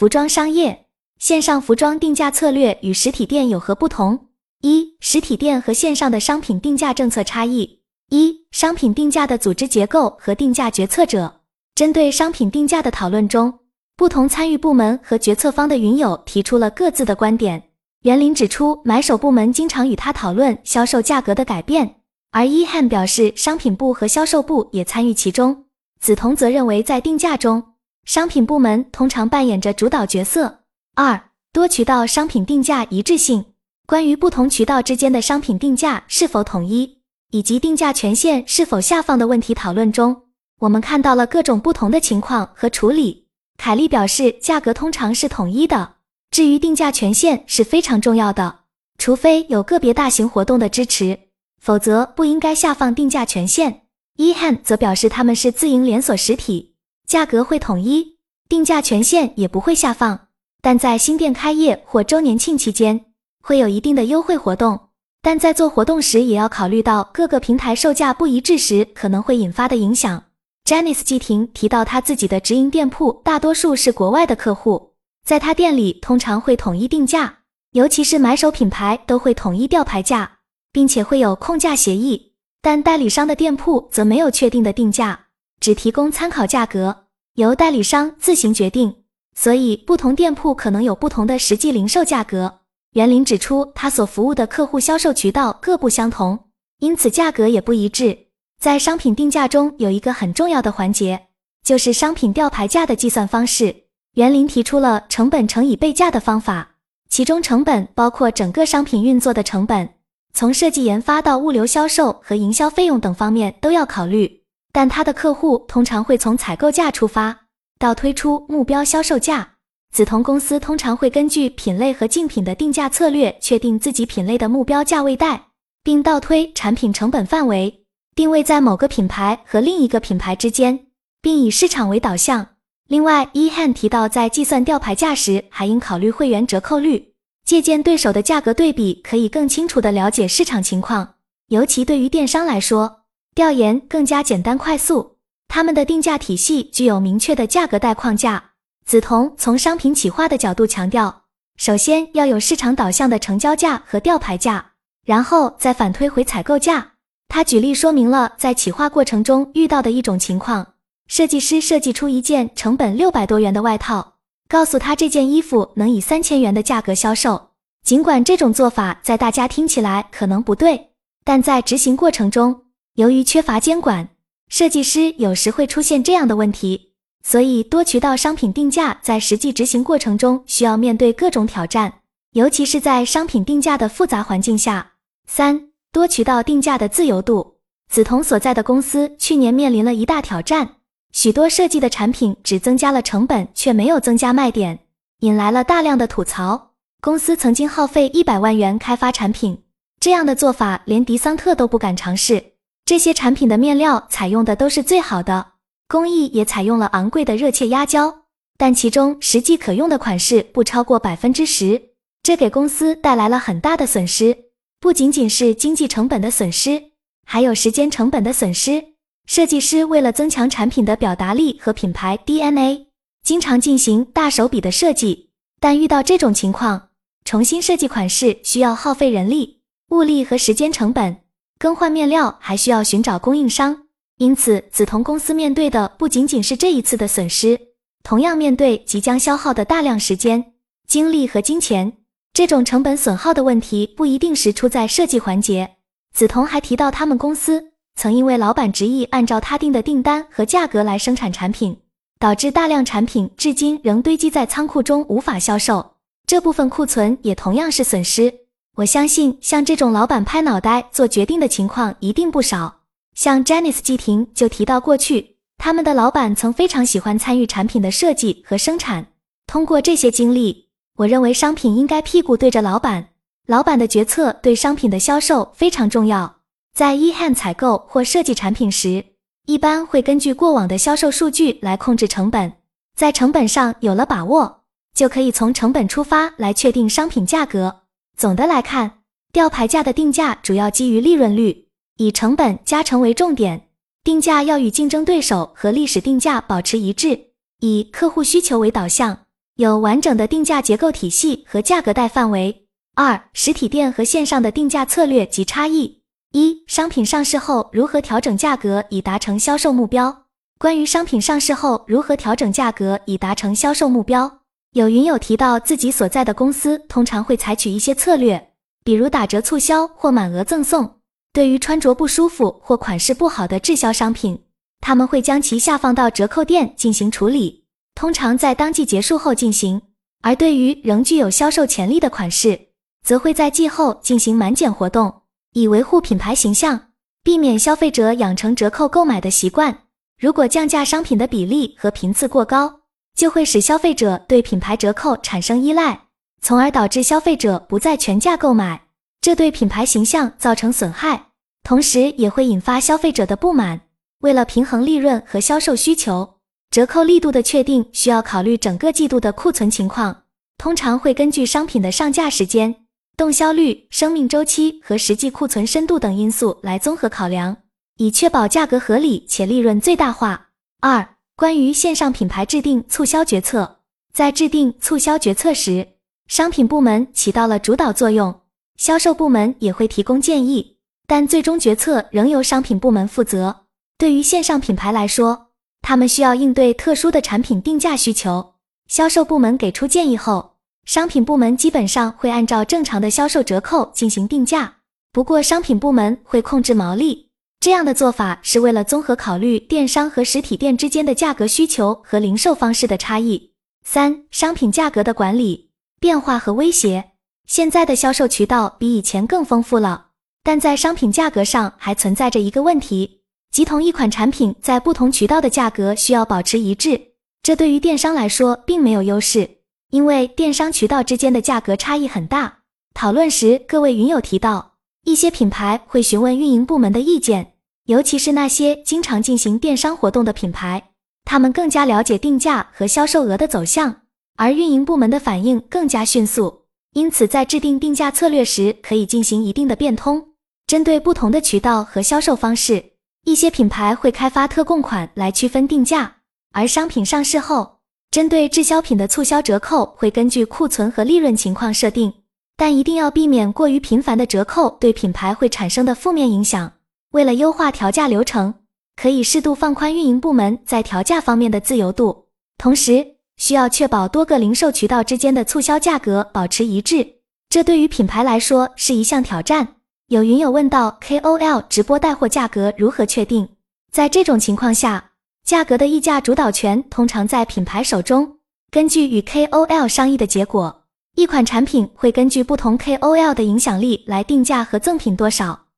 服装商业线上服装定价策略与实体店有何不同？一、实体店和线上的商品定价政策差异。一、商品定价的组织结构和定价决策者。针对商品定价的讨论中，不同参与部门和决策方的云友提出了各自的观点。袁林指出，买手部门经常与他讨论销售价格的改变，而伊汉表示，商品部和销售部也参与其中。梓潼则认为，在定价中，商品部门通常扮演着主导角色。二、多渠道商品定价一致性。关于不同渠道之间的商品定价是否统一，以及定价权限是否下放的问题讨论中，我们看到了各种不同的情况和处理。凯利表示，价格通常是统一的。至于定价权限是非常重要的，除非有个别大型活动的支持，否则不应该下放定价权限。伊汉则表示他们是自营连锁实体，价格会统一，定价权限也不会下放，但在新店开业或周年庆期间会有一定的优惠活动，但在做活动时也要考虑到各个平台售价不一致时可能会引发的影响。Janice 季婷提到，他自己的直营店铺大多数是国外的客户。在他店里，通常会统一定价，尤其是买手品牌都会统一吊牌价，并且会有控价协议。但代理商的店铺则没有确定的定价，只提供参考价格，由代理商自行决定。所以，不同店铺可能有不同的实际零售价格。袁林指出，他所服务的客户销售渠道各不相同，因此价格也不一致。在商品定价中，有一个很重要的环节，就是商品吊牌价的计算方式。袁林提出了成本乘以备价的方法，其中成本包括整个商品运作的成本，从设计研发到物流销售和营销费用等方面都要考虑。但他的客户通常会从采购价出发，到推出目标销售价。梓潼公司通常会根据品类和竞品的定价策略，确定自己品类的目标价位带，并倒推产品成本范围，定位在某个品牌和另一个品牌之间，并以市场为导向。另外，伊汉提到，在计算吊牌价时，还应考虑会员折扣率，借鉴对手的价格对比，可以更清楚地了解市场情况。尤其对于电商来说，调研更加简单快速。他们的定价体系具有明确的价格带框架。梓潼从商品企划的角度强调，首先要有市场导向的成交价和吊牌价，然后再反推回采购价。他举例说明了在企划过程中遇到的一种情况。设计师设计出一件成本六百多元的外套，告诉他这件衣服能以三千元的价格销售。尽管这种做法在大家听起来可能不对，但在执行过程中，由于缺乏监管，设计师有时会出现这样的问题。所以，多渠道商品定价在实际执行过程中需要面对各种挑战，尤其是在商品定价的复杂环境下。三、多渠道定价的自由度。梓潼所在的公司去年面临了一大挑战。许多设计的产品只增加了成本，却没有增加卖点，引来了大量的吐槽。公司曾经耗费一百万元开发产品，这样的做法连迪桑特都不敢尝试。这些产品的面料采用的都是最好的，工艺也采用了昂贵的热切压胶，但其中实际可用的款式不超过百分之十，这给公司带来了很大的损失，不仅仅是经济成本的损失，还有时间成本的损失。设计师为了增强产品的表达力和品牌 DNA，经常进行大手笔的设计。但遇到这种情况，重新设计款式需要耗费人力、物力和时间成本，更换面料还需要寻找供应商。因此，梓潼公司面对的不仅仅是这一次的损失，同样面对即将消耗的大量时间、精力和金钱。这种成本损耗的问题不一定是出在设计环节。梓潼还提到，他们公司。曾因为老板执意按照他定的订单和价格来生产产品，导致大量产品至今仍堆积在仓库中无法销售。这部分库存也同样是损失。我相信像这种老板拍脑袋做决定的情况一定不少。像 Janice 季婷就提到，过去他们的老板曾非常喜欢参与产品的设计和生产。通过这些经历，我认为商品应该屁股对着老板，老板的决策对商品的销售非常重要。在 e h a n 采购或设计产品时，一般会根据过往的销售数据来控制成本。在成本上有了把握，就可以从成本出发来确定商品价格。总的来看，吊牌价的定价主要基于利润率，以成本加成为重点。定价要与竞争对手和历史定价保持一致，以客户需求为导向。有完整的定价结构体系和价格带范围。二、实体店和线上的定价策略及差异。一、商品上市后如何调整价格以达成销售目标？关于商品上市后如何调整价格以达成销售目标，有云友提到自己所在的公司通常会采取一些策略，比如打折促销或满额赠送。对于穿着不舒服或款式不好的滞销商品，他们会将其下放到折扣店进行处理，通常在当季结束后进行；而对于仍具有销售潜力的款式，则会在季后进行满减活动，以维护品牌形象，避免消费者养成折扣购买的习惯。如果降价商品的比例和频次过高，就会使消费者对品牌折扣产生依赖，从而导致消费者不再全价购买。这对品牌形象造成损害，同时也会引发消费者的不满。为了平衡利润和销售需求，折扣力度的确定需要考虑整个季度的库存情况，通常会根据商品的上架时间、动销率、生命周期和实际库存深度等因素来综合考量，以确保价格合理且利润最大化。二、关于线上品牌制定促销决策，在制定促销决策时，商品部门起到了主导作用。销售部门也会提供建议，但最终决策仍由商品部门负责。对于线上品牌来说，他们需要应对特殊的产品定价需求。销售部门给出建议后，商品部门基本上会按照正常的销售折扣进行定价。不过，商品部门会控制毛利。这样的做法是为了综合考虑电商和实体店之间的价格需求和零售方式的差异。三、商品价格的管理变化和威胁。现在的销售渠道比以前更丰富了，但在商品价格上还存在着一个问题，即同一款产品在不同渠道的价格需要保持一致。这对于电商来说并没有优势，因为电商渠道之间的价格差异很大。讨论时，各位云友提到，一些品牌会询问运营部门的意见，尤其是那些经常进行电商活动的品牌，他们更加了解定价和销售额的走向，而运营部门的反应更加迅速。因此，在制定定价策略时，可以进行一定的变通。针对不同的渠道和销售方式，一些品牌会开发特供款来区分定价；而商品上市后，针对滞销品的促销折扣会根据库存和利润情况设定。但一定要避免过于频繁的折扣对品牌会产生的负面影响。为了优化调价流程，可以适度放宽运营部门在调价方面的自由度，同时。需要确保多个零售渠道之间的促销价格保持一致，这对于品牌来说是一项挑战。有云友问到，KOL 直播带货价格如何确定？在这种情况下，价格的议价主导权通常在品牌手中。根据与 KOL 商议的结果，一款产品会根据不同 KOL 的影响力来定价和赠品多少。